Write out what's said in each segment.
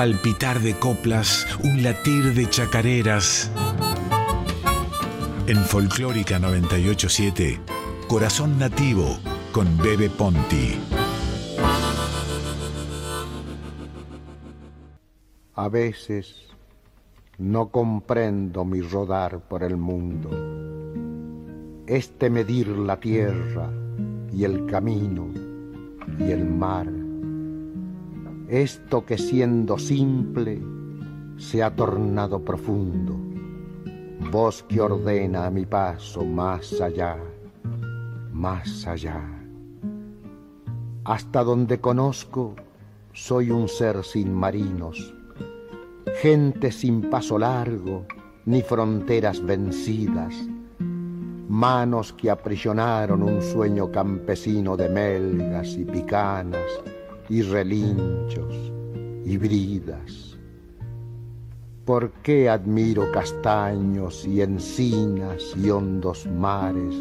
palpitar de coplas, un latir de chacareras. En Folclórica 987, Corazón Nativo con Bebe Ponti. A veces no comprendo mi rodar por el mundo, este medir la tierra y el camino y el mar, esto que siendo simple se ha tornado profundo, voz que ordena mi paso más allá, más allá. Hasta donde conozco, soy un ser sin marinos, gente sin paso largo, ni fronteras vencidas, manos que aprisionaron un sueño campesino de melgas y picanas y relinchos y bridas. ¿Por qué admiro castaños y encinas y hondos mares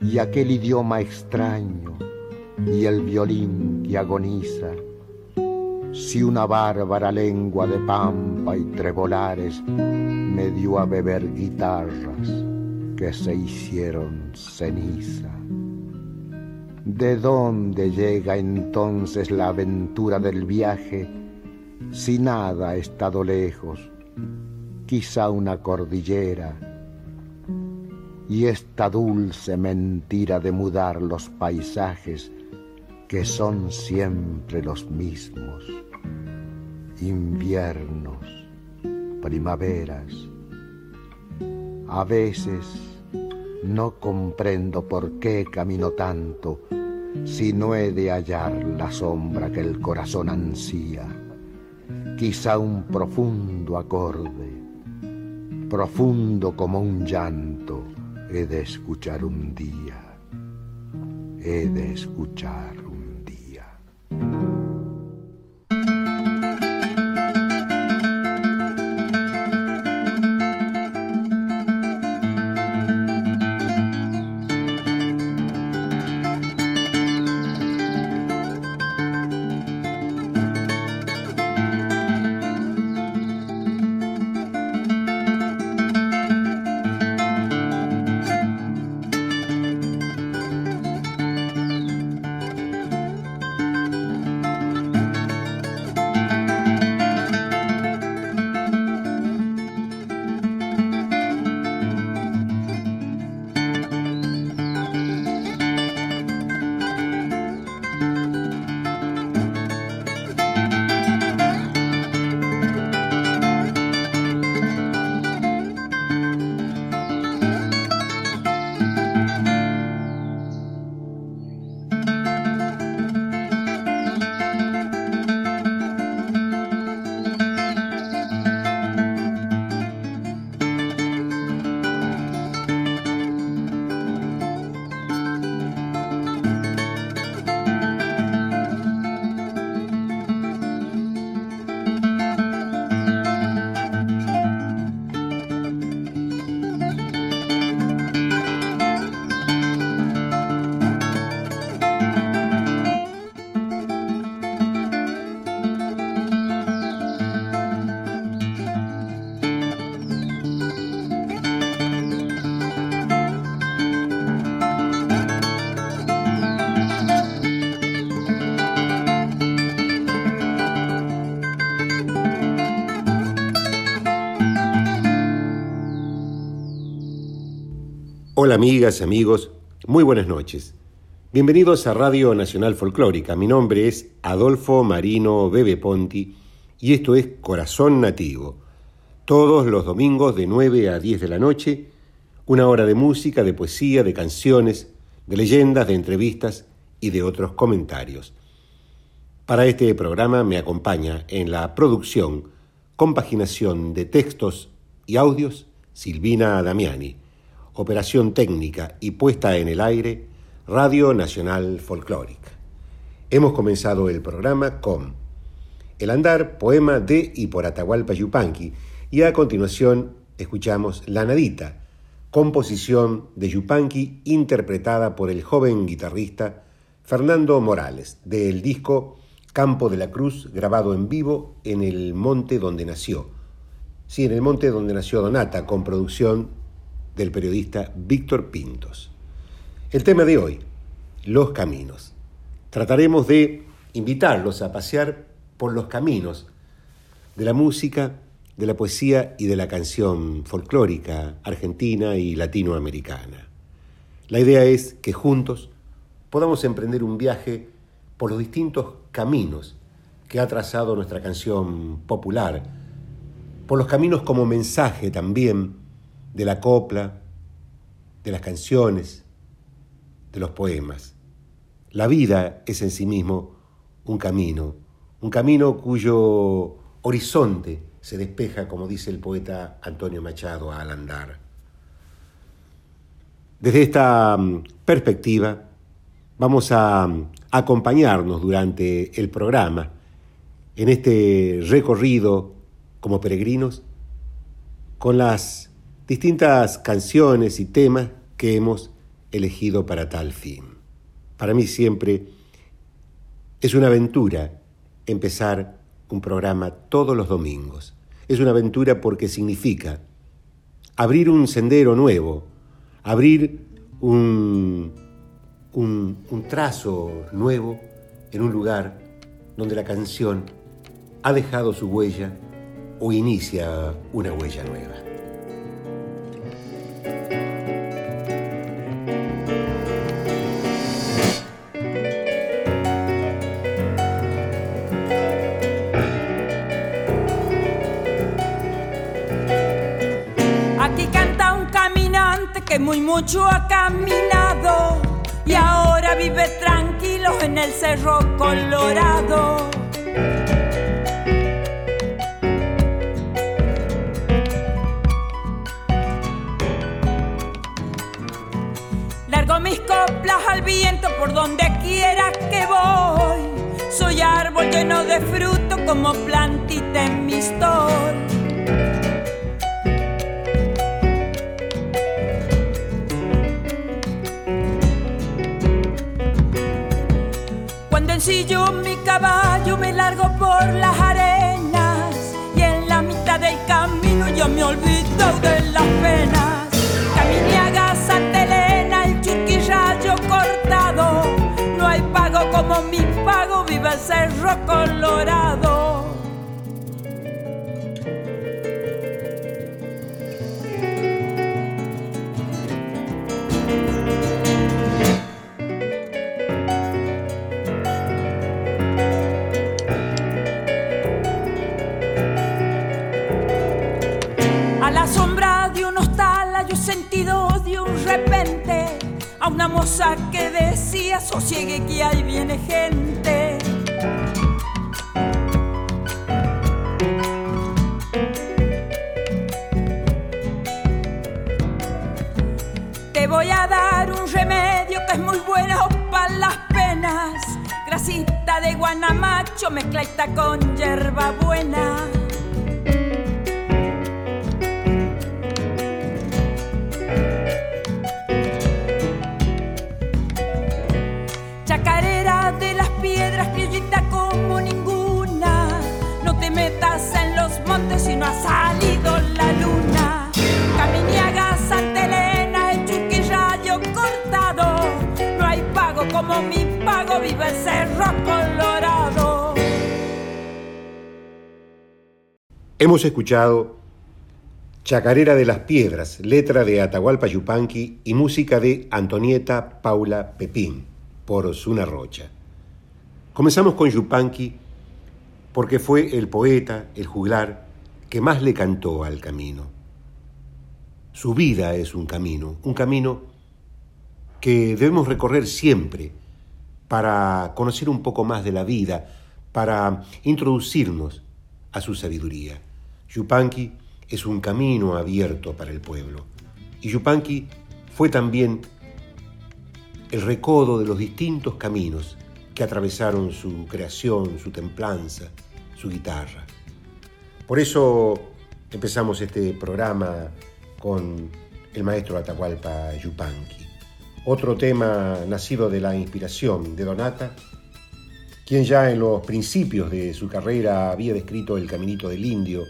y aquel idioma extraño y el violín que agoniza? Si una bárbara lengua de pampa y trebolares me dio a beber guitarras que se hicieron ceniza. ¿De dónde llega entonces la aventura del viaje si nada ha estado lejos? Quizá una cordillera. Y esta dulce mentira de mudar los paisajes que son siempre los mismos, inviernos, primaveras, a veces no comprendo por qué camino tanto si no he de hallar la sombra que el corazón ansía. Quizá un profundo acorde, profundo como un llanto, he de escuchar un día, he de escuchar Hola amigas, amigos, muy buenas noches. Bienvenidos a Radio Nacional Folclórica. Mi nombre es Adolfo Marino Bebe Ponti y esto es Corazón Nativo. Todos los domingos de 9 a 10 de la noche, una hora de música, de poesía, de canciones, de leyendas, de entrevistas y de otros comentarios. Para este programa me acompaña en la producción, compaginación de textos y audios Silvina Damiani operación técnica y puesta en el aire, Radio Nacional Folclórica. Hemos comenzado el programa con El Andar, poema de y por Atahualpa Yupanqui, y a continuación escuchamos La Nadita, composición de Yupanqui interpretada por el joven guitarrista Fernando Morales, del disco Campo de la Cruz, grabado en vivo en el monte donde nació. Sí, en el monte donde nació Donata, con producción del periodista Víctor Pintos. El tema de hoy, los caminos. Trataremos de invitarlos a pasear por los caminos de la música, de la poesía y de la canción folclórica argentina y latinoamericana. La idea es que juntos podamos emprender un viaje por los distintos caminos que ha trazado nuestra canción popular, por los caminos como mensaje también de la copla, de las canciones, de los poemas. La vida es en sí mismo un camino, un camino cuyo horizonte se despeja, como dice el poeta Antonio Machado, al andar. Desde esta mm, perspectiva, vamos a mm, acompañarnos durante el programa en este recorrido como peregrinos con las distintas canciones y temas que hemos elegido para tal fin. Para mí siempre es una aventura empezar un programa todos los domingos. Es una aventura porque significa abrir un sendero nuevo, abrir un, un, trazo nuevo en un lugar donde la canción ha dejado su huella o inicia una huella nueva. Mucho ha caminado y ahora vive tranquilo en el Cerro Colorado. Largo mis coplas al viento por donde quiera que voy. Soy árbol lleno de fruto como plantita en mi stol. Si yo mi caballo me largo por las arenas y en la mitad del camino yo me olvido de las penas. Caminiaga, Santa Elena, el churquirrayo cortado, no hay pago como mi pago, viva el cerro colorado. Una moza que decía, sosiegue que ahí viene gente. Te voy a dar un remedio que es muy bueno para las penas. Grasita de guanamacho mezcladita con hierba buena. Si no ha salido la luna. Caminiaga, Santa Elena, el Chuquirrayo cortado. No hay pago como mi pago, vive el Cerro Colorado. Hemos escuchado Chacarera de las Piedras, letra de Atahualpa Yupanqui y música de Antonieta Paula Pepín, por Osuna Rocha. Comenzamos con Yupanqui porque fue el poeta, el juglar, que más le cantó al camino. Su vida es un camino, un camino que debemos recorrer siempre para conocer un poco más de la vida, para introducirnos a su sabiduría. Yupanqui es un camino abierto para el pueblo. Y Yupanqui fue también el recodo de los distintos caminos que atravesaron su creación, su templanza, su guitarra. Por eso empezamos este programa con el maestro Atahualpa Yupanqui. Otro tema nacido de la inspiración de Donata quien ya en los principios de su carrera había descrito el caminito del indio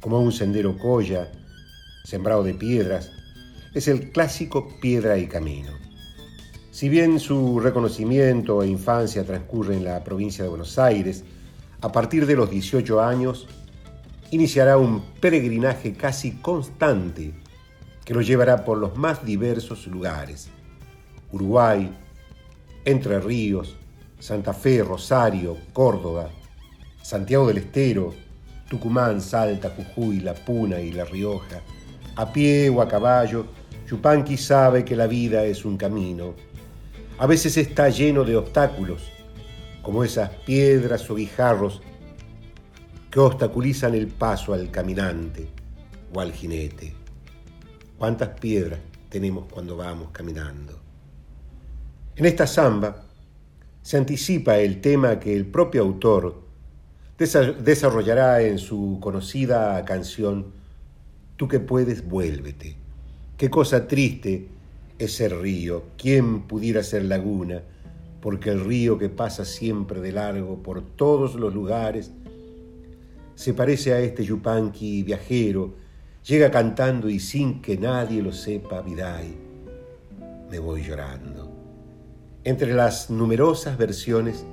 como un sendero colla, sembrado de piedras, es el clásico Piedra y Camino. Si bien su reconocimiento e infancia transcurre en la provincia de Buenos Aires, a partir de los 18 años iniciará un peregrinaje casi constante que lo llevará por los más diversos lugares. Uruguay, Entre Ríos, Santa Fe, Rosario, Córdoba, Santiago del Estero, Tucumán, Salta, Jujuy, La Puna y La Rioja, a pie o a caballo, Chupanqui sabe que la vida es un camino. A veces está lleno de obstáculos, como esas piedras o guijarros que obstaculizan el paso al caminante o al jinete. ¿Cuántas piedras tenemos cuando vamos caminando? En esta samba, se anticipa el tema que el propio autor desarrollará en su conocida canción Tú que puedes, vuélvete. Qué cosa triste es ser río, quién pudiera ser laguna, porque el río que pasa siempre de largo por todos los lugares se parece a este yupanqui viajero, llega cantando y sin que nadie lo sepa, Vidai, me voy llorando. Entre las numerosas versiones,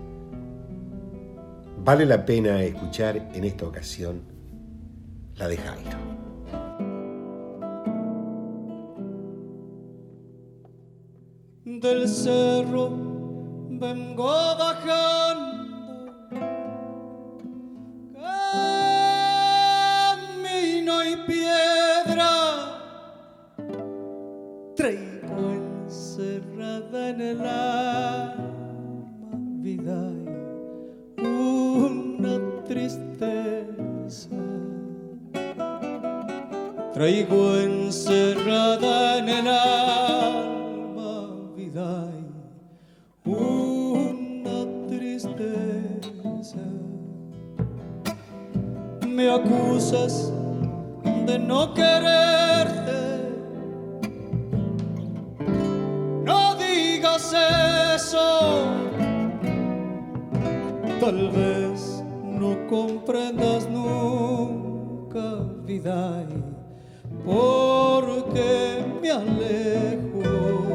vale la pena escuchar en esta ocasión la de Jairo. Del cerro vengo bajando en el alma vida una tristeza. Traigo encerrada acusas de no quererte eso. Tal vez no comprendas nunca, vida, porque me alejo.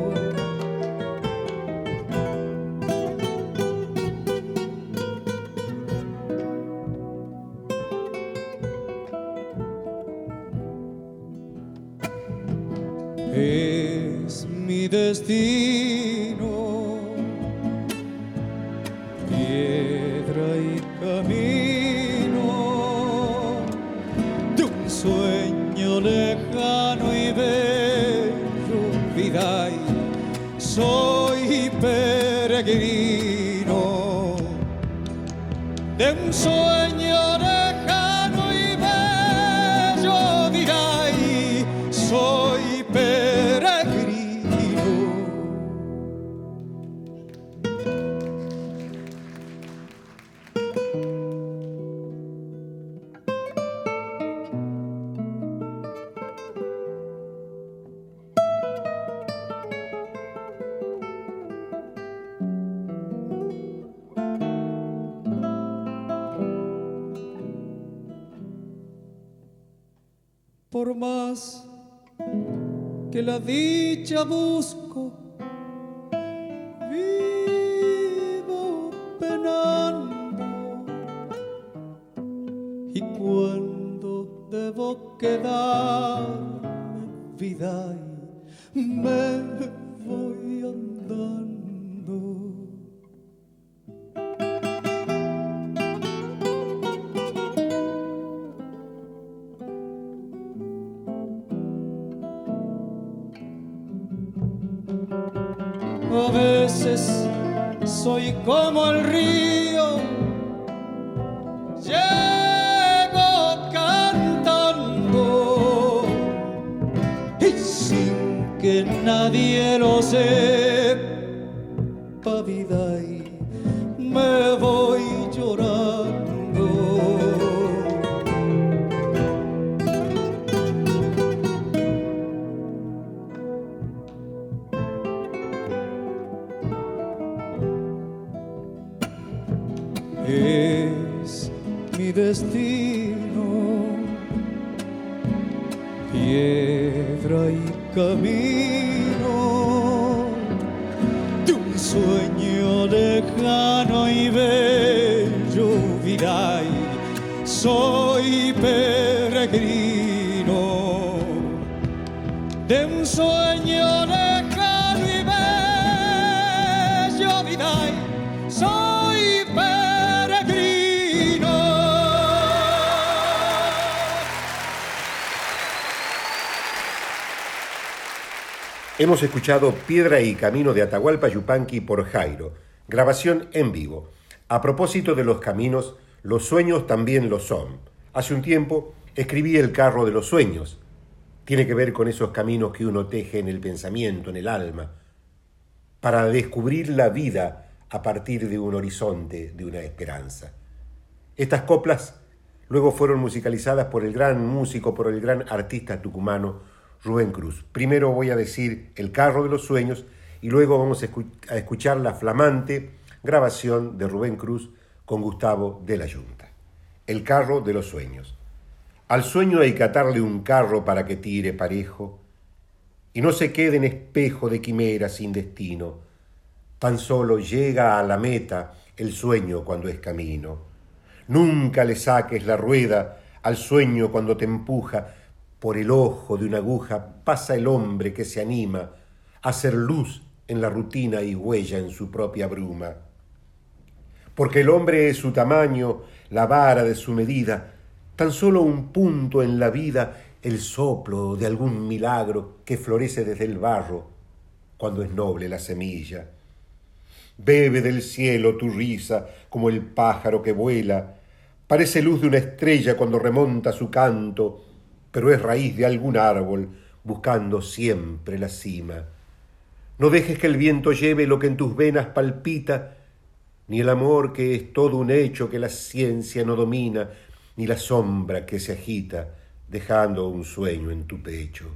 Soy peregrino. De un sueño dicha busco, vivo penando. Y cuando debo quedarme vida, me es mi destino. Piedra y camino de un sueño lejano y bello, Viray, soy peregrino de un sueño Hemos escuchado Piedra y Camino de Atahualpa Yupanqui por Jairo, grabación en vivo. A propósito de los caminos, los sueños también lo son. Hace un tiempo escribí El carro de los sueños. Tiene que ver con esos caminos que uno teje en el pensamiento, en el alma, para descubrir la vida a partir de un horizonte, de una esperanza. Estas coplas luego fueron musicalizadas por el gran músico, por el gran artista tucumano Rubén Cruz. Primero voy a decir El carro de los sueños y luego vamos a, escu- a escuchar la flamante grabación de Rubén Cruz con Gustavo de la Yunta. El carro de los sueños. Al sueño hay que atarle un carro para que tire parejo y no se quede en espejo de quimera sin destino. Tan solo llega a la meta el sueño cuando es camino. Nunca le saques la rueda al sueño cuando te empuja. Por el ojo de una aguja pasa el hombre que se anima a hacer luz en la rutina y huella en su propia bruma. Porque el hombre es su tamaño, la vara de su medida, tan solo un punto en la vida, el soplo de algún milagro que florece desde el barro cuando es noble la semilla. Bebe del cielo tu risa como el pájaro que vuela. Parece luz de una estrella cuando remonta su canto, pero es raíz de algún árbol buscando siempre la cima. No dejes que el viento lleve lo que en tus venas palpita, ni el amor que es todo un hecho que la ciencia no domina, ni la sombra que se agita dejando un sueño en tu pecho.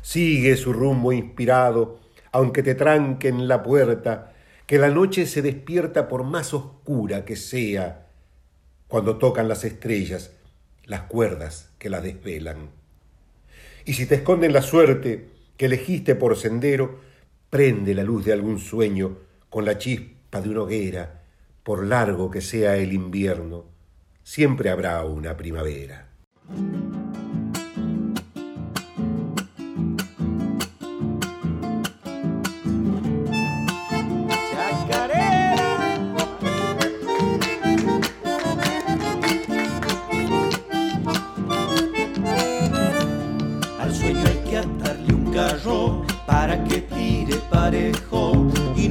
Sigue su rumbo inspirado, aunque te tranquen la puerta, que la noche se despierta por más oscura que sea, cuando tocan las estrellas, las cuerdas que la desvelan. Y si te esconden la suerte que elegiste por sendero, prende la luz de algún sueño con la chispa de una hoguera, por largo que sea el invierno, siempre habrá una primavera.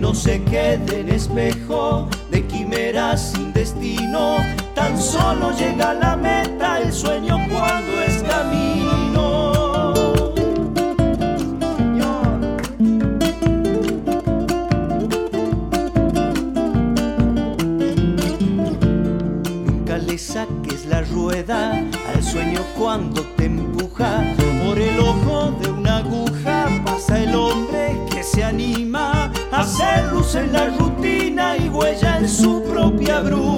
No se quede en espejo de quimeras sin destino. Tan solo llega a la meta el sueño cuando es camino. Nunca le saques la rueda al sueño cuando te empuja. Por el ojo de una aguja pasa el hombre que se anima luz en la rutina y huella en su propia bruma.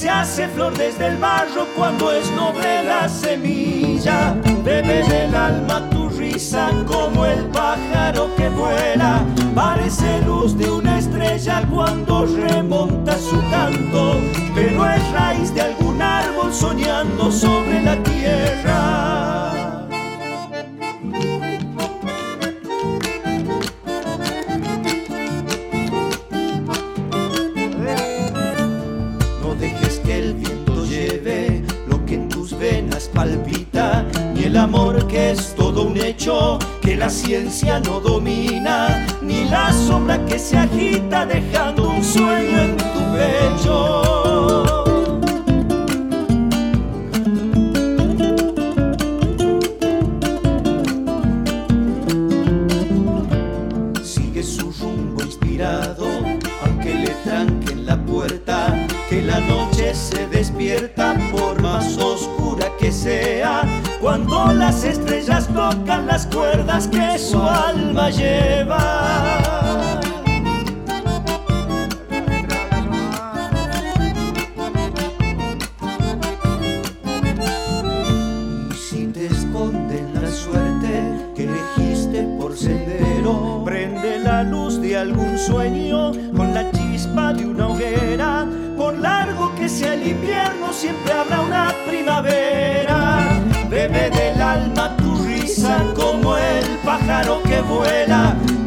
Se hace flor desde el barro cuando es noble la semilla. Bebe del alma tu risa como el pájaro que vuela, parece luz de una estrella cuando remonta su canto, pero es raíz de algún árbol soñando sobre la tierra. La ciencia no domina, ni la sombra que se agita dejando un sueño en tu pecho. mirado, aunque le tranquen la puerta, que la noche se despierta por más oscura que sea, cuando las estrellas tocan las cuerdas que su alma lleva. Y si te esconden la suerte que elegiste por sendero, prende la luz de algún sueño con la chispa de una hoguera. Por largo que sea el invierno, siempre habrá una primavera.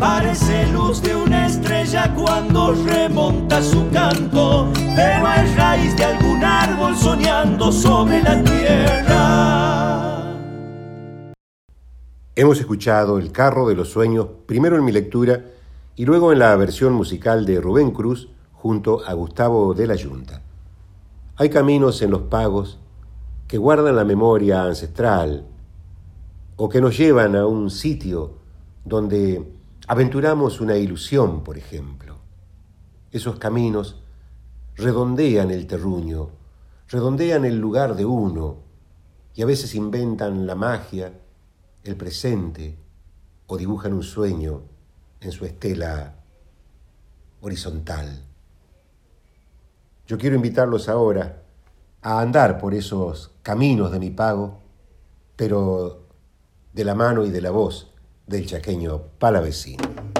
Parece luz de una estrella cuando remonta su canto, pero es raíz de algún árbol soñando sobre la tierra. Hemos escuchado El carro de los sueños, primero en mi lectura y luego en la versión musical de Rubén Cruz junto a Gustavo de la Yunta. Hay caminos en los pagos que guardan la memoria ancestral o que nos llevan a un sitio donde aventuramos una ilusión, por ejemplo. Esos caminos redondean el terruño, redondean el lugar de uno y a veces inventan la magia, el presente o dibujan un sueño en su estela horizontal. Yo quiero invitarlos ahora a andar por esos caminos de mi pago, pero de la mano y de la voz del chaqueño palavecino.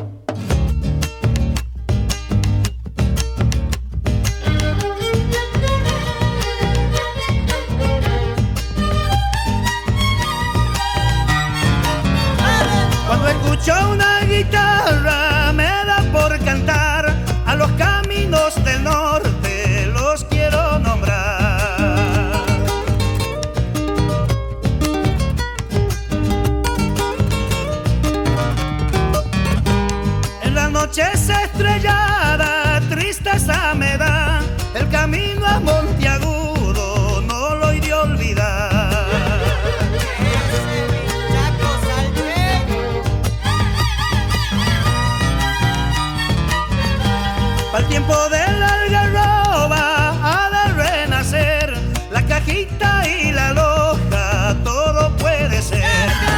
El tiempo de la algarroba ha de renacer la cajita y la loja, todo puede ser.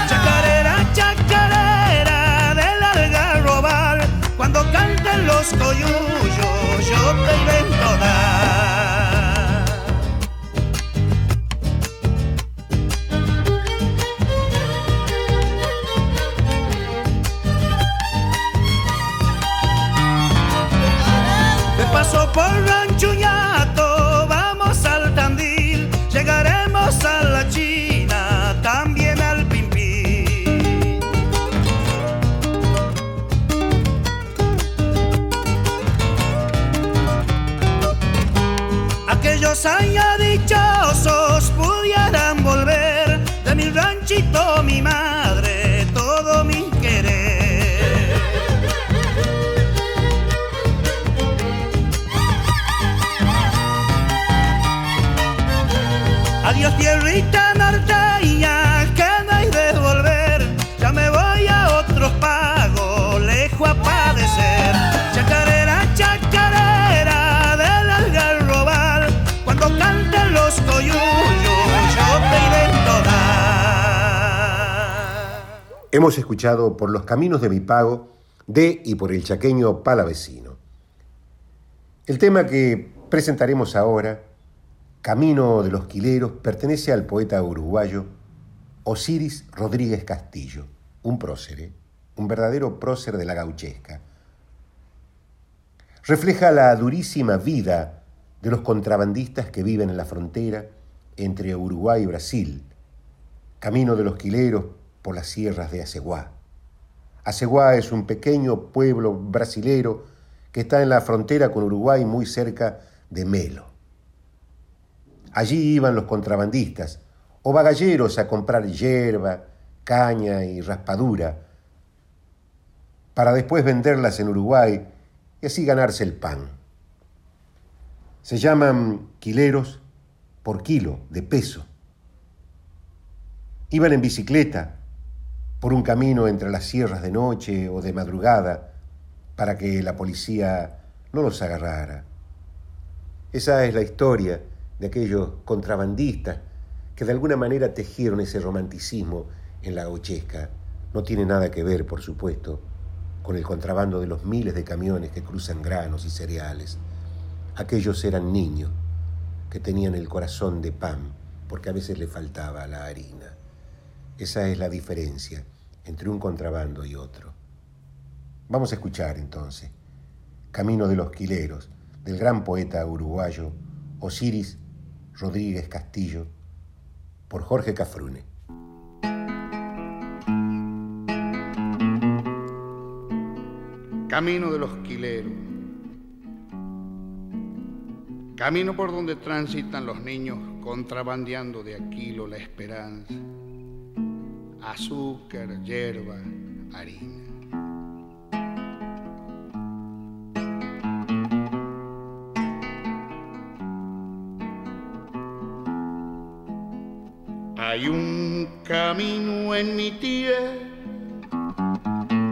Chacarera, chacarera del algarrobal, cuando canten los coyullos, yo te invento Por Ranchuñato, vamos al Tandil, llegaremos a la China, también al Pimpín. Aquellos años dichosos pudieran tierrita norteña que no hay de volver. Ya me voy a otros pagos, lejos a padecer. Chacarera, chacarera del algarrobal Cuando canten los coyullos yo te invento dar Hemos escuchado por los caminos de mi pago de y por el chaqueño palavecino. El tema que presentaremos ahora, Camino de los Quileros, pertenece al poeta uruguayo Osiris Rodríguez Castillo, un prócer, un verdadero prócer de la gauchesca. Refleja la durísima vida de los contrabandistas que viven en la frontera entre Uruguay y Brasil, camino de los quileros por las sierras de Aceguá. Aceguá es un pequeño pueblo brasilero que está en la frontera con Uruguay muy cerca de Melo. Allí iban los contrabandistas o bagalleros a comprar hierba, caña y raspadura para después venderlas en Uruguay y así ganarse el pan. Se llaman quileros por kilo de peso. Iban en bicicleta por un camino entre las sierras de noche o de madrugada para que la policía no los agarrara. Esa es la historia de aquellos contrabandistas que de alguna manera tejieron ese romanticismo en la gauchesca. No tiene nada que ver, por supuesto, con el contrabando de los miles de camiones que cruzan granos y cereales. Aquellos eran niños que tenían el corazón de pan, porque a veces le faltaba la harina. Esa es la diferencia entre un contrabando y otro. Vamos a escuchar entonces Camino de los Quileros, del gran poeta uruguayo Osiris Rodríguez Castillo, por Jorge Cafrune. Camino de los Quileros. Camino por donde transitan los niños contrabandeando de Aquilo la esperanza. Azúcar, hierba, harina. Hay un camino en mi tierra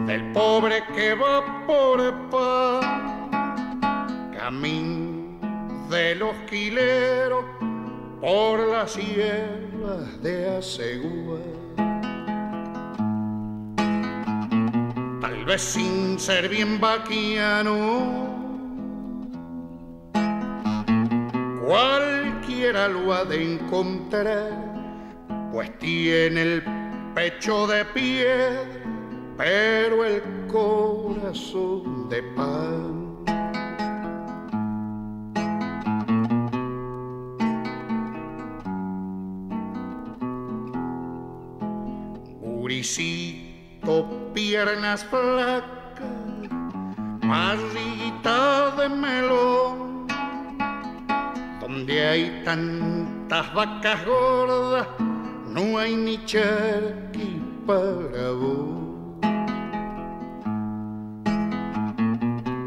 del pobre que va por pan, camino de los quileros por las sierras de Asegúa. Tal vez sin ser bien vaquiano, cualquiera lo ha de encontrar pues tiene el pecho de piedra, pero el corazón de pan. Uricito, piernas flacas, barriguita de melón, donde hay tantas vacas gordas no hay ni charqui para vos.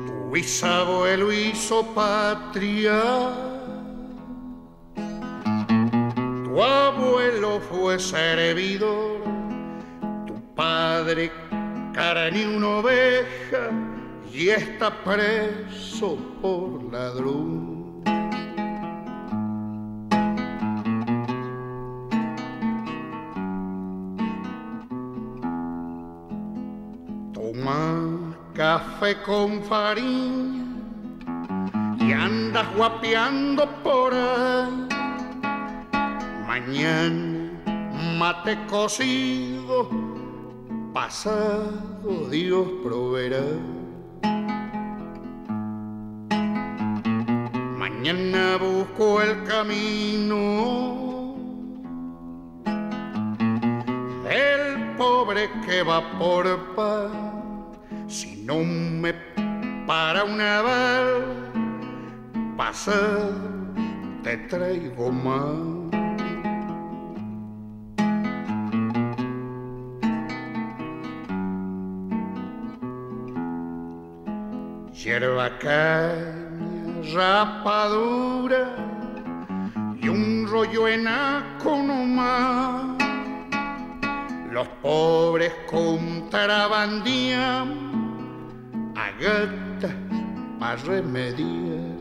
Tu bisabuelo hizo patria, tu abuelo fue servidor, tu padre carne una oveja y está preso por ladrón. Café con farina y andas guapeando por ahí. Mañana mate cocido, pasado Dios proveerá. Mañana busco el camino del pobre que va por paz no me para una bala, pasa, te traigo más. Hierba caña, rapadura y un rollo en nomás. Los pobres contrabandían gata para remediar.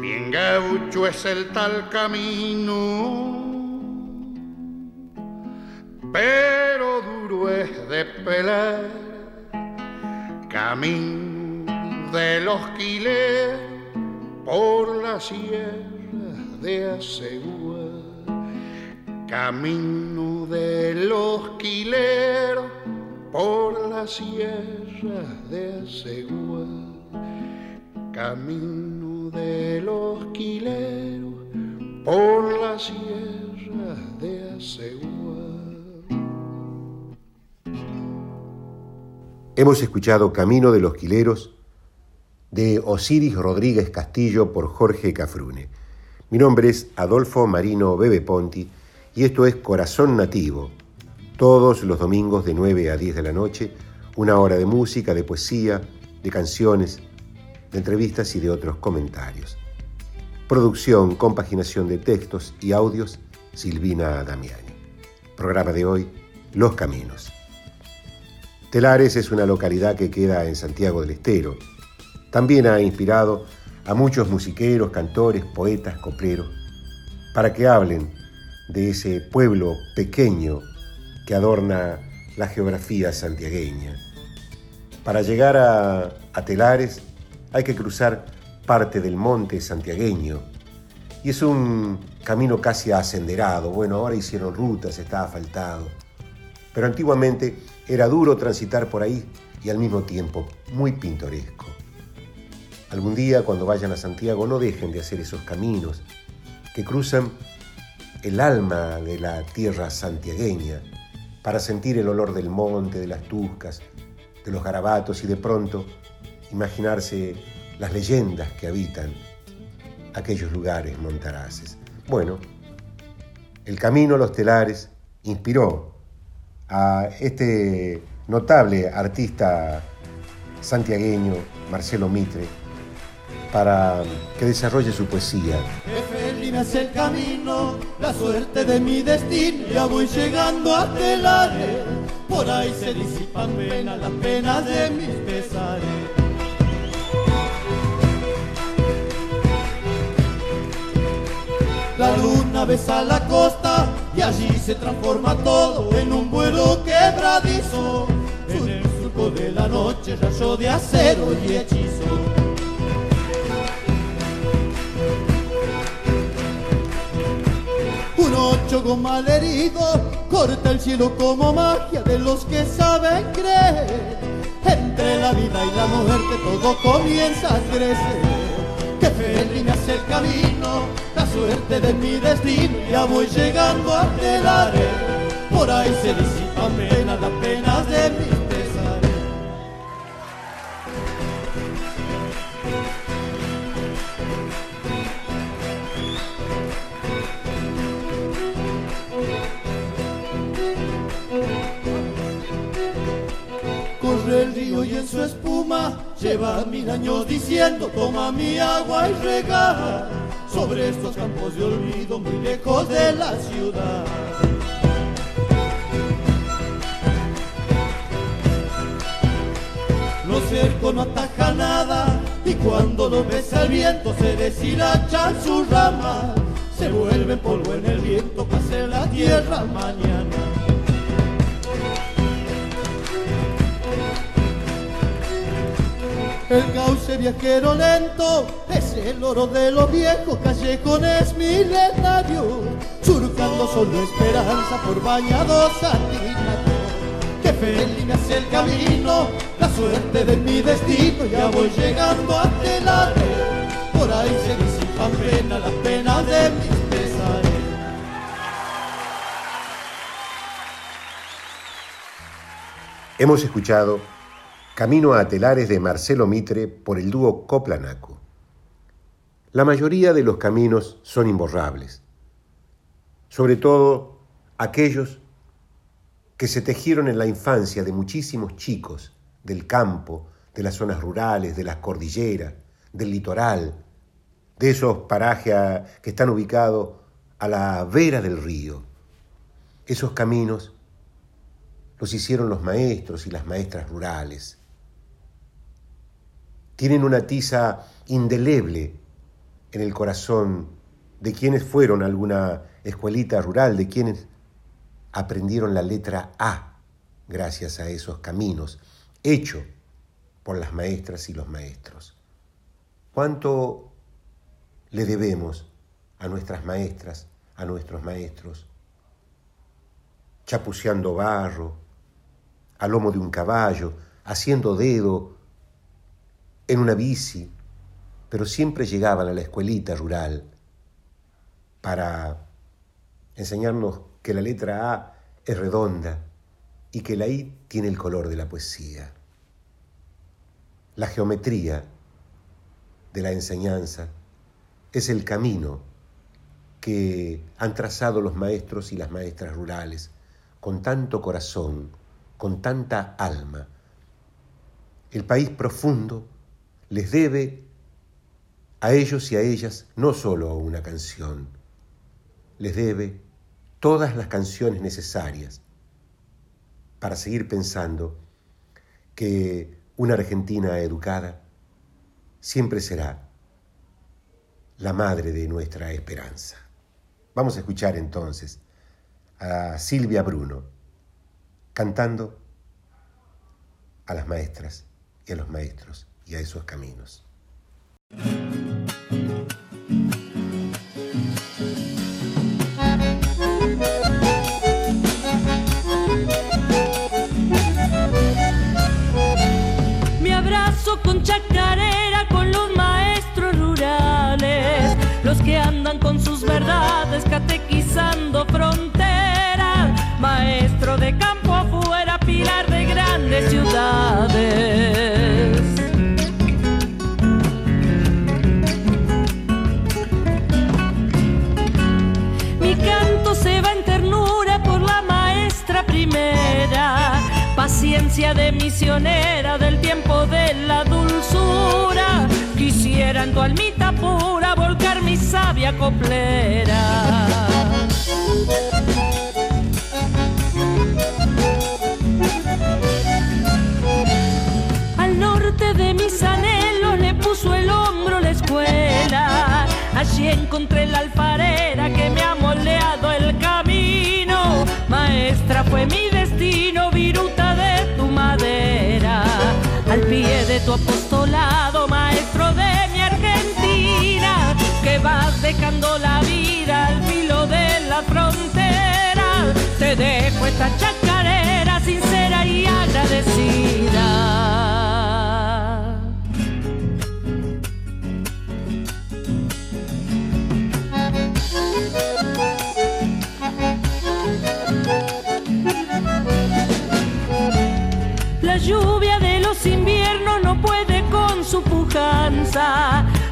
Bien gaucho es el tal camino, pero duro es de pelar. Camino de los quiles por la sierra de Asegúa. Camino de los quileros por las sierras de Asegúa, camino de los quileros, por las sierras de Asegúa. Hemos escuchado Camino de los Quileros de Osiris Rodríguez Castillo por Jorge Cafrune. Mi nombre es Adolfo Marino Bebe Ponti y esto es Corazón Nativo, todos los domingos de 9 a 10 de la noche, una hora de música, de poesía, de canciones, de entrevistas y de otros comentarios. Producción, compaginación de textos y audios, Silvina Damiani. Programa de hoy, Los Caminos. Telares es una localidad que queda en Santiago del Estero. También ha inspirado a muchos musiqueros, cantores, poetas, copleros, para que hablen de ese pueblo pequeño que adorna la geografía santiagueña. Para llegar a, Telares hay que cruzar parte del monte santiagueño y es un camino casi ascenderado. Bueno, ahora hicieron rutas, está asfaltado. Pero antiguamente era duro transitar por ahí y al mismo tiempo muy pintoresco. Algún día cuando vayan a Santiago no dejen de hacer esos caminos que cruzan el alma de la tierra santiagueña para sentir el olor del monte, de las tuscas, de los garabatos y de pronto imaginarse las leyendas que habitan aquellos lugares montaraces. Bueno, el camino a los telares inspiró a este notable artista santiagueño, Marcelo Mitre, para que desarrolle su poesía. Es el camino, la suerte de mi destino, ya voy llegando a telares, por ahí se disipan pena las penas de mis pesares. La luna besa la costa y allí se transforma todo en un vuelo quebradizo. En el surco de la noche, rayo de acero y hechizo. Con mal herido corta el cielo como magia de los que saben creer. Entre la vida y la muerte todo comienza a crecer. Que feliz me hace el camino suerte de mi destino, ya voy llegando a Telares, por ahí se disipan penas, las penas de mis y en su espuma lleva mil años diciendo toma mi agua y regala sobre estos campos de olvido muy lejos de la ciudad. Los cercos no ataja nada y cuando lo besa el viento se deshilachan sus ramas, se vuelve polvo en el viento pase la tierra mañana. El cauce viajero lento es el oro de los viejos callejones milenarios, surcando solo esperanza por bañados atinatos. Que feliz me hace el camino, la suerte de mi destino, ya voy llegando a Telate, por ahí se disipan pena las penas de mis pesares. Hemos escuchado Camino a Telares de Marcelo Mitre por el dúo Coplanaco. La mayoría de los caminos son imborrables, sobre todo aquellos que se tejieron en la infancia de muchísimos chicos del campo, de las zonas rurales, de las cordilleras, del litoral, de esos parajes que están ubicados a la vera del río. Esos caminos los hicieron los maestros y las maestras rurales tienen una tiza indeleble en el corazón de quienes fueron a alguna escuelita rural, de quienes aprendieron la letra A gracias a esos caminos, hecho por las maestras y los maestros. ¿Cuánto le debemos a nuestras maestras, a nuestros maestros? Chapuceando barro, a lomo de un caballo, haciendo dedo en una bici, pero siempre llegaban a la escuelita rural para enseñarnos que la letra A es redonda y que la I tiene el color de la poesía. La geometría de la enseñanza es el camino que han trazado los maestros y las maestras rurales con tanto corazón, con tanta alma. El país profundo les debe a ellos y a ellas no solo una canción, les debe todas las canciones necesarias para seguir pensando que una Argentina educada siempre será la madre de nuestra esperanza. Vamos a escuchar entonces a Silvia Bruno cantando a las maestras y a los maestros y a esos caminos. Me abrazo con chacarera con los maestros rurales, los que andan con sus verdades catequizando de misionera del tiempo de la dulzura. Quisiera en tu almita pura volcar mi sabia coplera. Al norte de mis anhelos le puso el hombro la escuela. Allí encontré la alfarera que me ha moldeado el camino. Maestra fue mi destino, pie de tu apostolado, maestro de mi Argentina, que vas dejando la vida al filo de la frontera. Te dejo esta chacarera sincera y agradecida. La lluvia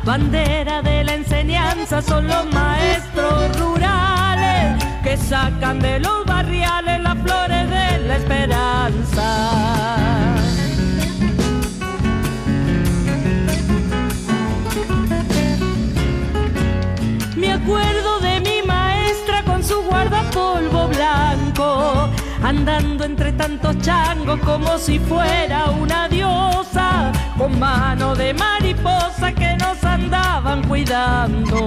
Bandera de la enseñanza son los maestros rurales que sacan de los barriales las flores de la esperanza. Me acuerdo de mi maestra con su guardapolvo blanco, andando entre tantos changos como si fuera una diosa, mano de mariposa que nos andaban cuidando.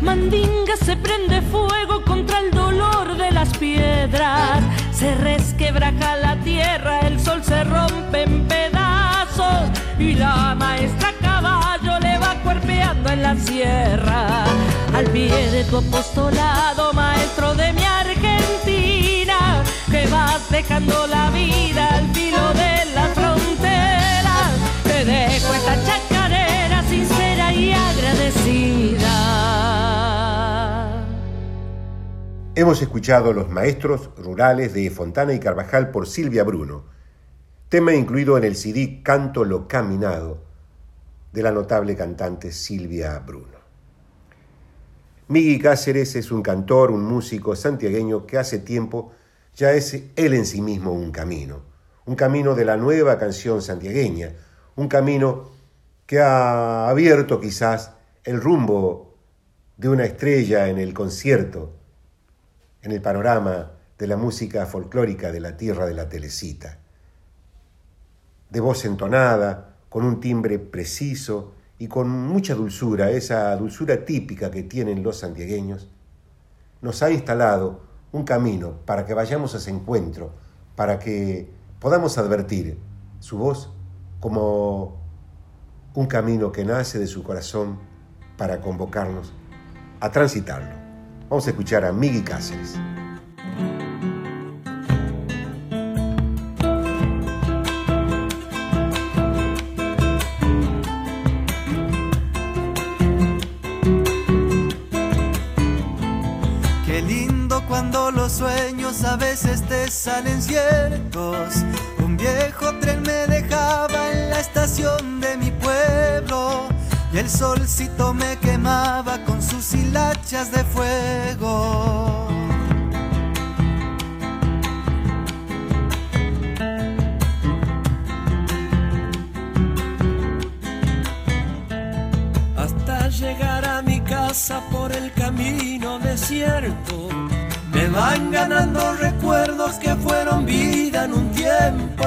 Mandinga se prende fuego contra el dolor de las piedras. Se resquebraja la tierra, el sol se rompe en pedazos y la maestra cuerpeando en la sierra. Al pie de tu apostolado, maestro de mi Argentina, que vas dejando la vida al filo de la frontera. Te dejo esta chacarera sincera y agradecida. Hemos escuchado Los Maestros Rurales de Fontana y Carvajal por Silvia Bruno, tema incluido en el CD Canto lo Caminado de la notable cantante Silvia Bruno. Migui Cáceres es un cantor, un músico santiagueño que hace tiempo ya es él en sí mismo un camino, un camino de la nueva canción santiagueña, un camino que ha abierto quizás el rumbo de una estrella en el concierto en el panorama de la música folclórica de la tierra de la telecita. De voz entonada, con un timbre preciso y con mucha dulzura, esa dulzura típica que tienen los santiagueños, nos ha instalado un camino para que vayamos a ese encuentro, para que podamos advertir su voz como un camino que nace de su corazón para convocarnos a transitarlo. Vamos a escuchar a Migui Cáceres. A veces te salen ciertos. Un viejo tren me dejaba en la estación de mi pueblo y el solcito me quemaba con sus hilachas de fuego. hasta llegar a mi casa por el camino desierto. Me van ganando recuerdos que fueron vida en un tiempo.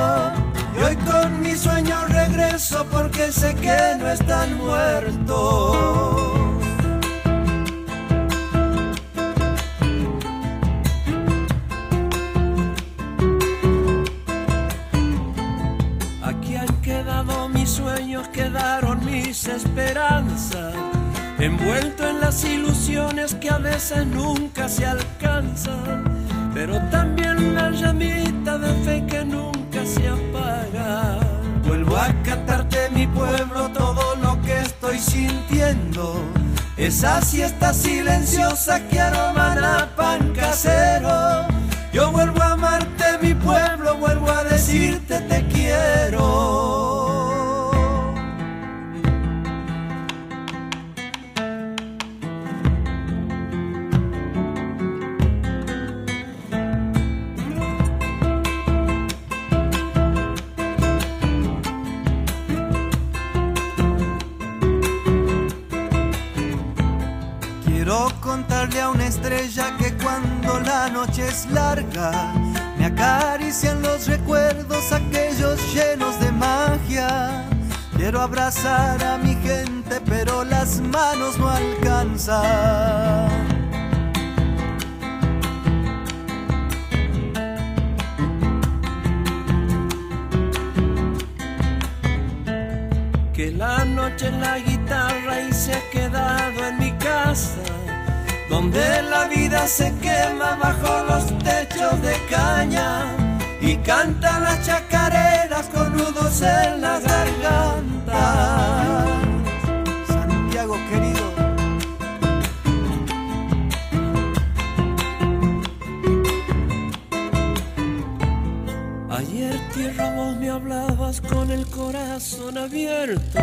Y hoy con mis sueños regreso porque sé que no están muertos. Aquí han quedado mis sueños, quedaron mis esperanzas. Envuelto en las ilusiones que a veces nunca se alcanzan, pero también la llamita de fe que nunca se apaga. Vuelvo a cantarte mi pueblo todo lo que estoy sintiendo. Esa siesta silenciosa que aroma a pan casero. Yo vuelvo a amarte mi pueblo, vuelvo a decirte te. Quiero cuando la noche es larga me acarician los recuerdos aquellos llenos de magia. Quiero abrazar a mi gente pero las manos no alcanzan. que la noche en la guitarra y se ha quedado en mi casa, donde la vida se quema bajo los techos de caña y canta las chacareras con nudos en la garganta. Santiago querido. Ayer tierra vos me hablabas con el corazón abierto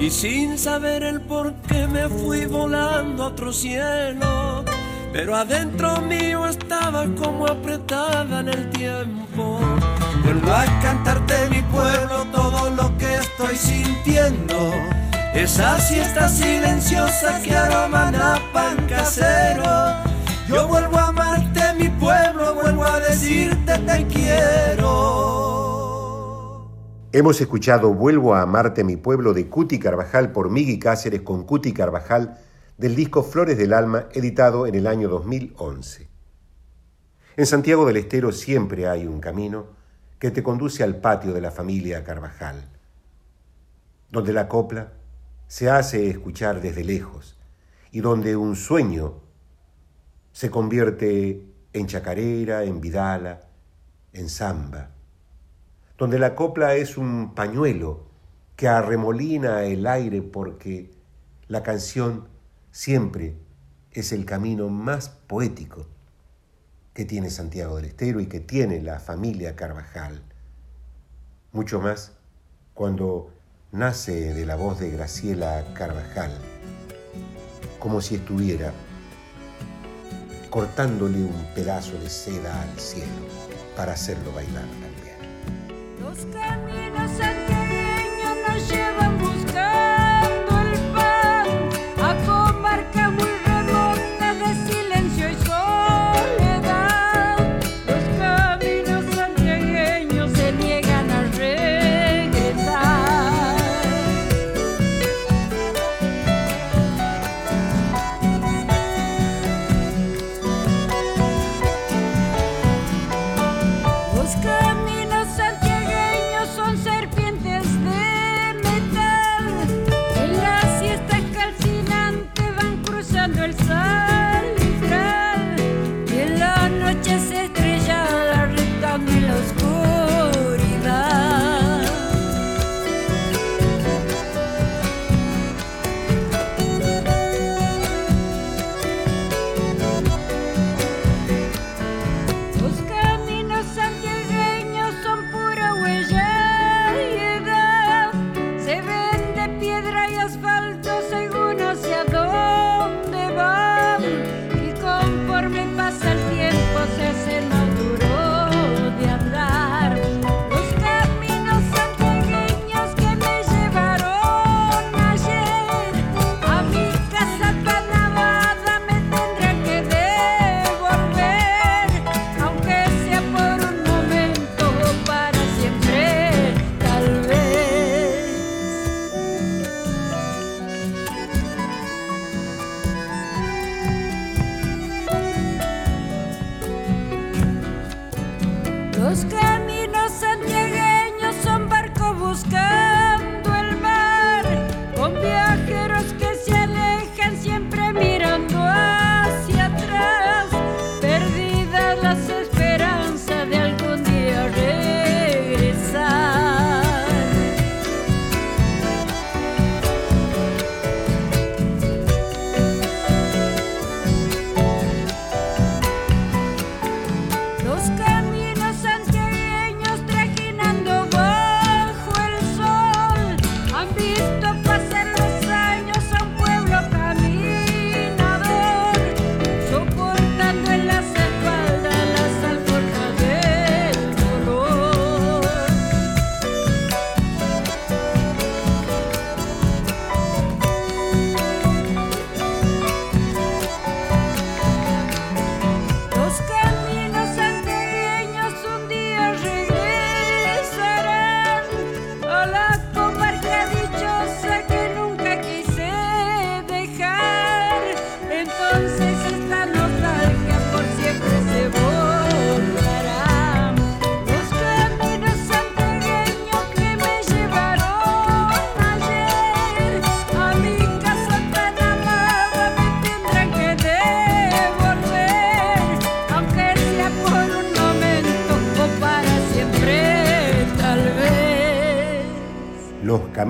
y sin saber el por qué me fui volando a otro cielo. Pero adentro mío estaba como apretada en el tiempo. Vuelvo a cantarte mi pueblo todo lo que estoy sintiendo. Esa siesta silenciosa que aroman a pan casero. Yo vuelvo a amarte mi pueblo, vuelvo a decirte te quiero. Hemos escuchado Vuelvo a amarte mi pueblo de Cuti Carvajal por Migui Cáceres con Cuti Carvajal del disco Flores del Alma editado en el año 2011. En Santiago del Estero siempre hay un camino que te conduce al patio de la familia Carvajal, donde la copla se hace escuchar desde lejos y donde un sueño se convierte en chacarera, en vidala, en samba, donde la copla es un pañuelo que arremolina el aire porque la canción siempre es el camino más poético que tiene Santiago del Estero y que tiene la familia Carvajal. Mucho más cuando nace de la voz de Graciela Carvajal, como si estuviera cortándole un pedazo de seda al cielo para hacerlo bailar. Los caminos santiagueños nos llevan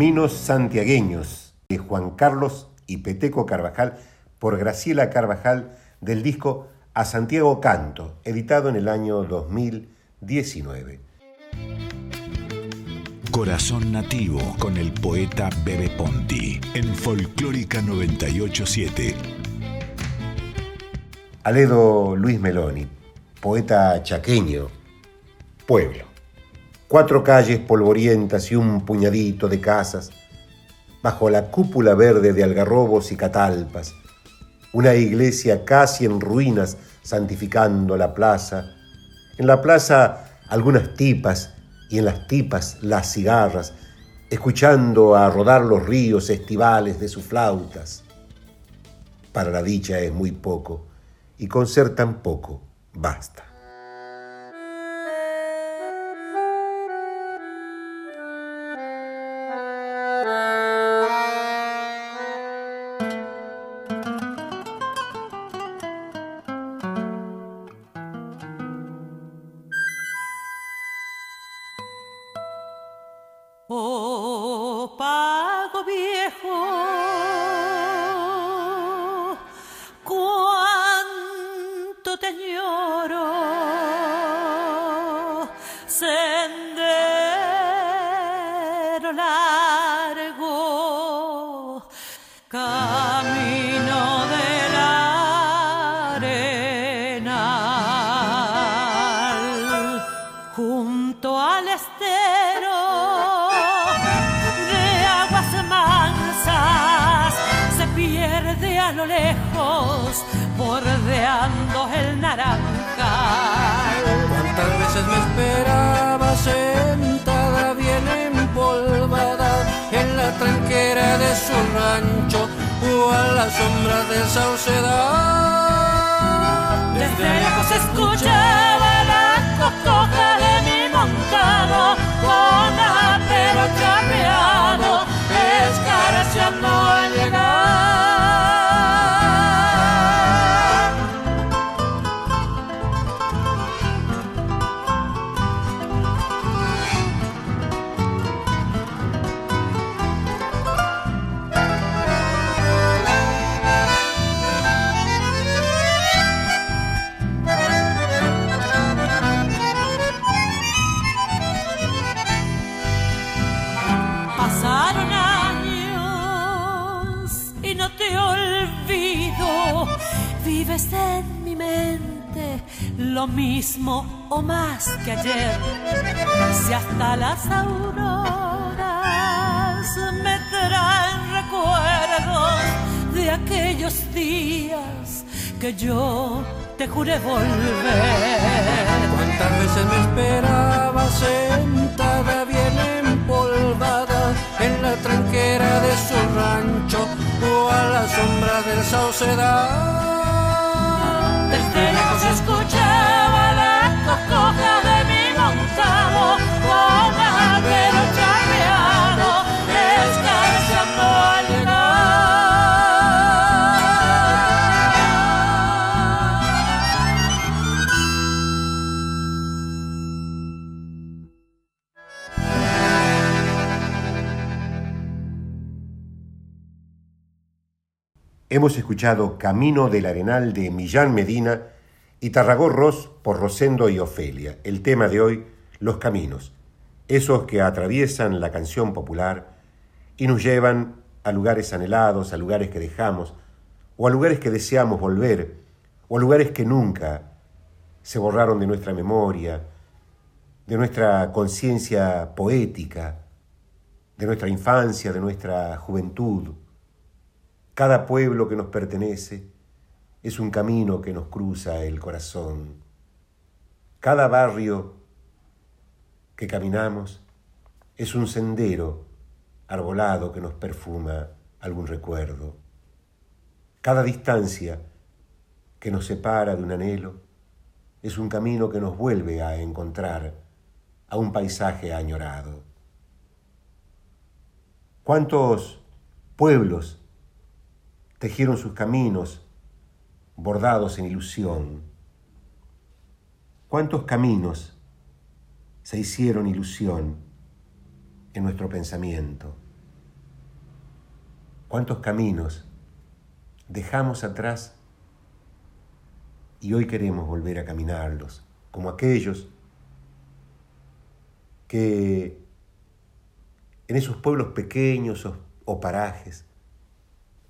Caminos Santiagueños de Juan Carlos y Peteco Carvajal por Graciela Carvajal del disco A Santiago Canto, editado en el año 2019. Corazón Nativo con el poeta Bebe Ponti en Folclórica 987. Aledo Luis Meloni, poeta chaqueño, pueblo. Cuatro calles polvorientas y un puñadito de casas, bajo la cúpula verde de algarrobos y catalpas, una iglesia casi en ruinas santificando la plaza, en la plaza algunas tipas y en las tipas las cigarras, escuchando a rodar los ríos estivales de sus flautas. Para la dicha es muy poco, y con ser tan poco basta. me esperaba sentada bien empolvada en la tranquera de su rancho o a la sombra del saucedad. Desde lejos escuchaba lo mismo o más que ayer. Si hasta las auroras me traen recuerdos de aquellos días que yo te juré volver. ¿Cuántas veces me esperaba sentada bien empolvada en la tranquera de su rancho o a la sombra del saucedal? Desde lejos escuchar Hemos escuchado Camino del Arenal de Millán Medina y Tarragó Ross por Rosendo y Ofelia. El tema de hoy, los caminos, esos que atraviesan la canción popular y nos llevan a lugares anhelados, a lugares que dejamos, o a lugares que deseamos volver, o a lugares que nunca se borraron de nuestra memoria, de nuestra conciencia poética, de nuestra infancia, de nuestra juventud. Cada pueblo que nos pertenece es un camino que nos cruza el corazón. Cada barrio que caminamos es un sendero arbolado que nos perfuma algún recuerdo. Cada distancia que nos separa de un anhelo es un camino que nos vuelve a encontrar a un paisaje añorado. ¿Cuántos pueblos tejieron sus caminos bordados en ilusión. ¿Cuántos caminos se hicieron ilusión en nuestro pensamiento. ¿Cuántos caminos dejamos atrás y hoy queremos volver a caminarlos, como aquellos que en esos pueblos pequeños o, parajes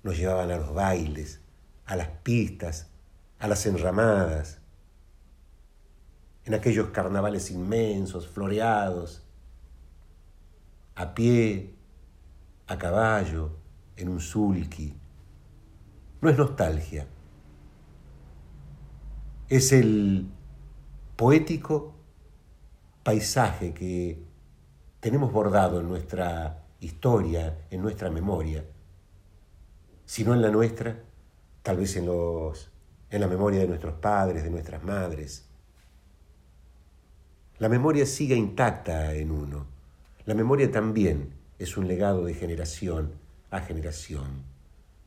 nos llevaban a los bailes, a las pistas, a las enramadas, en aquellos carnavales inmensos, floreados, a pie, a caballo, en un sulky. No es nostalgia, es el poético paisaje que tenemos bordado en nuestra historia, en nuestra memoria, si no en la nuestra, tal vez en, los, en la memoria de nuestros padres, de nuestras madres. La memoria sigue intacta en uno. La memoria también es un legado de generación a generación.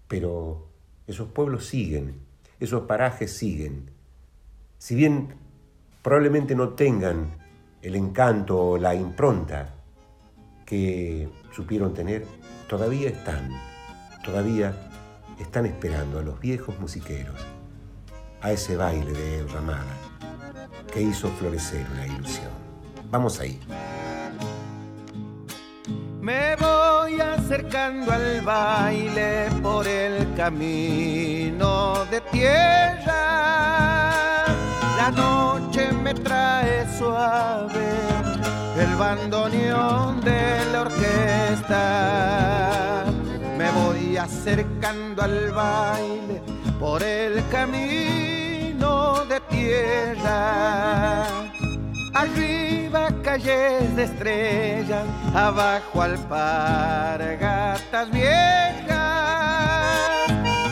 Pero esos pueblos siguen, esos parajes siguen. Si bien probablemente no tengan el encanto o la impronta que supieron tener, todavía están, todavía están esperando a los viejos musiqueros, a ese baile de Ramada que hizo florecer una ilusión. Vamos ahí. Me voy acercando al baile por el camino de tierra. La noche me trae suave el bandoneón de la orquesta. Voy acercando al baile por el camino de tierra. Arriba calles de estrellas, abajo alpargatas viejas,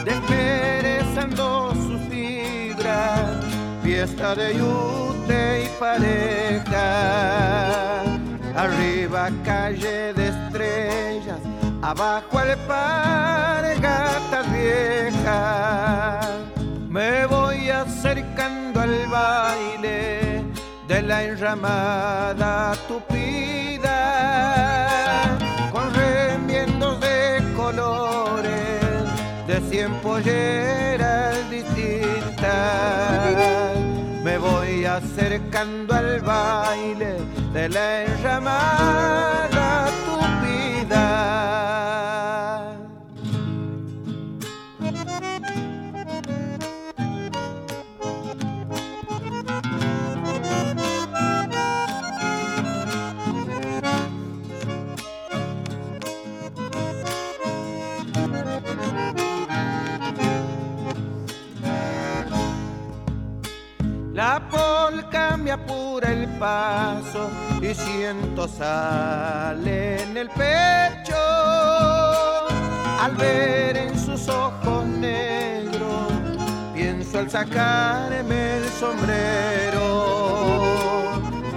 desperezando sus fibras, fiesta de yute y pareja. Arriba calle de abajo alpargatas viejas. Me voy acercando al baile de la enramada tupida, con remiendos de colores, de cien polleras distintas. Me voy acercando al baile de la enramada tupida. La polca me apura el paso y siento sal en el pecho al ver en sus ojos negros. Pienso al sacarme el sombrero.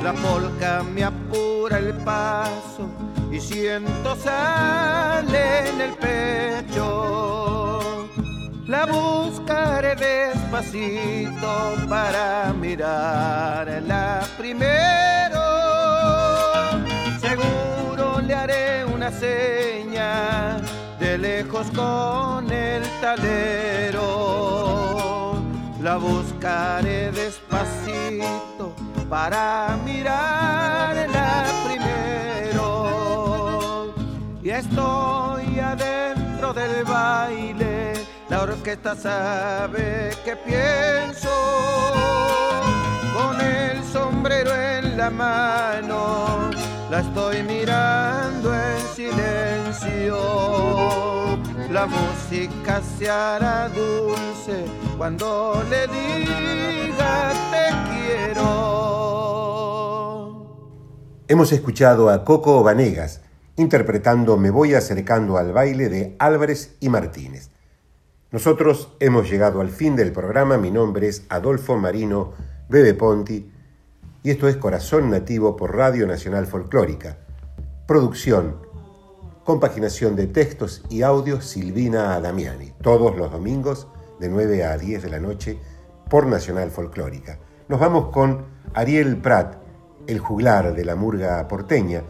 La polca me apura el paso y siento sal en el pecho. La buscaré despacito para mirarla primero. Una seña de lejos con el talero. La buscaré despacito para mirarla primero. Y estoy adentro del baile la orquesta sabe que pienso con el sombrero en la mano. La estoy mirando en silencio. La música se hará dulce cuando le diga te quiero. Hemos escuchado a Coco Vanegas interpretando Me voy acercando al baile de Álvarez y Martínez. Nosotros hemos llegado al fin del programa. Mi nombre es Adolfo Marino Bebe Ponti y esto es Corazón Nativo por Radio Nacional Folclórica. Producción, compaginación de textos y audios Silvina Adamiani. Todos los domingos de 9 a 10 de la noche por Nacional Folclórica. Nos vamos con Ariel Prat, el juglar de la murga porteña,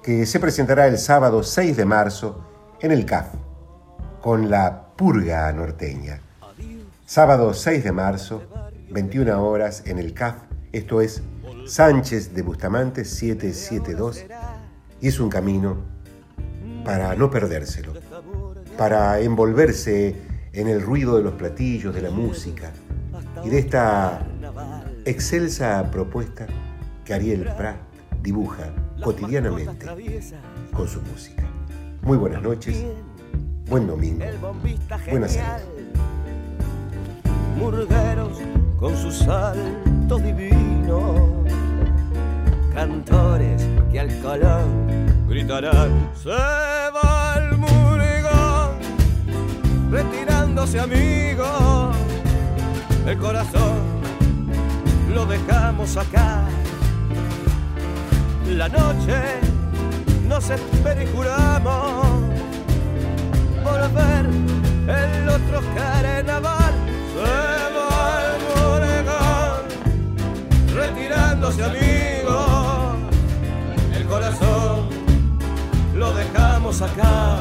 que se presentará el sábado 6 de marzo en el CAF, con la Purga Norteña. Sábado 6 de marzo, 21 horas en el CAF, esto es Sánchez de Bustamante 772, y es un camino para no perdérselo, para envolverse en el ruido de los platillos, de la música y de esta excelsa propuesta que Ariel Prat dibuja cotidianamente con su música. Muy buenas noches, buen domingo, buenas. Murgueros con su divino, cantores que al colón gritarán: Se va el murigón, retirándose amigo, el corazón lo dejamos acá. La noche nos espera y juramos volver el otro carnaval. Se retirándose amigo, el corazón lo dejamos acá.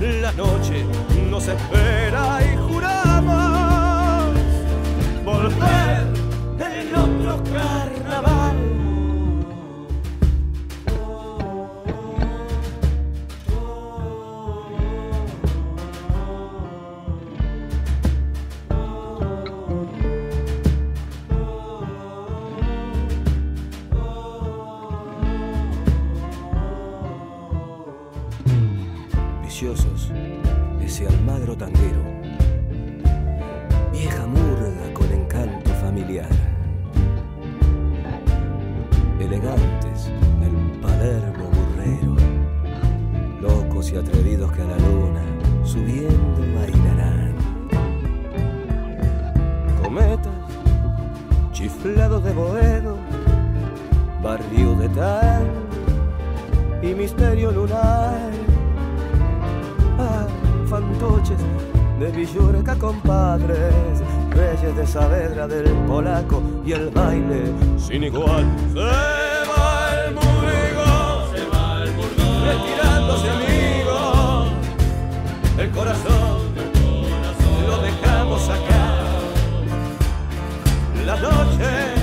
La noche nos espera y juramos volver el otro carnaval. Tanguero, vieja murga con encanto familiar, elegantes el Palermo burrero, locos y atrevidos que a la luna subiendo bailarán. Cometas, chiflados de Boedo, barrio de tal y misterio lunar fantoches de Villurca compadres, reyes de Saavedra del polaco y el baile. Sin igual. Se va el murigón, se va el murigón, retirándose amigo, el corazón, lo dejamos acá. La noche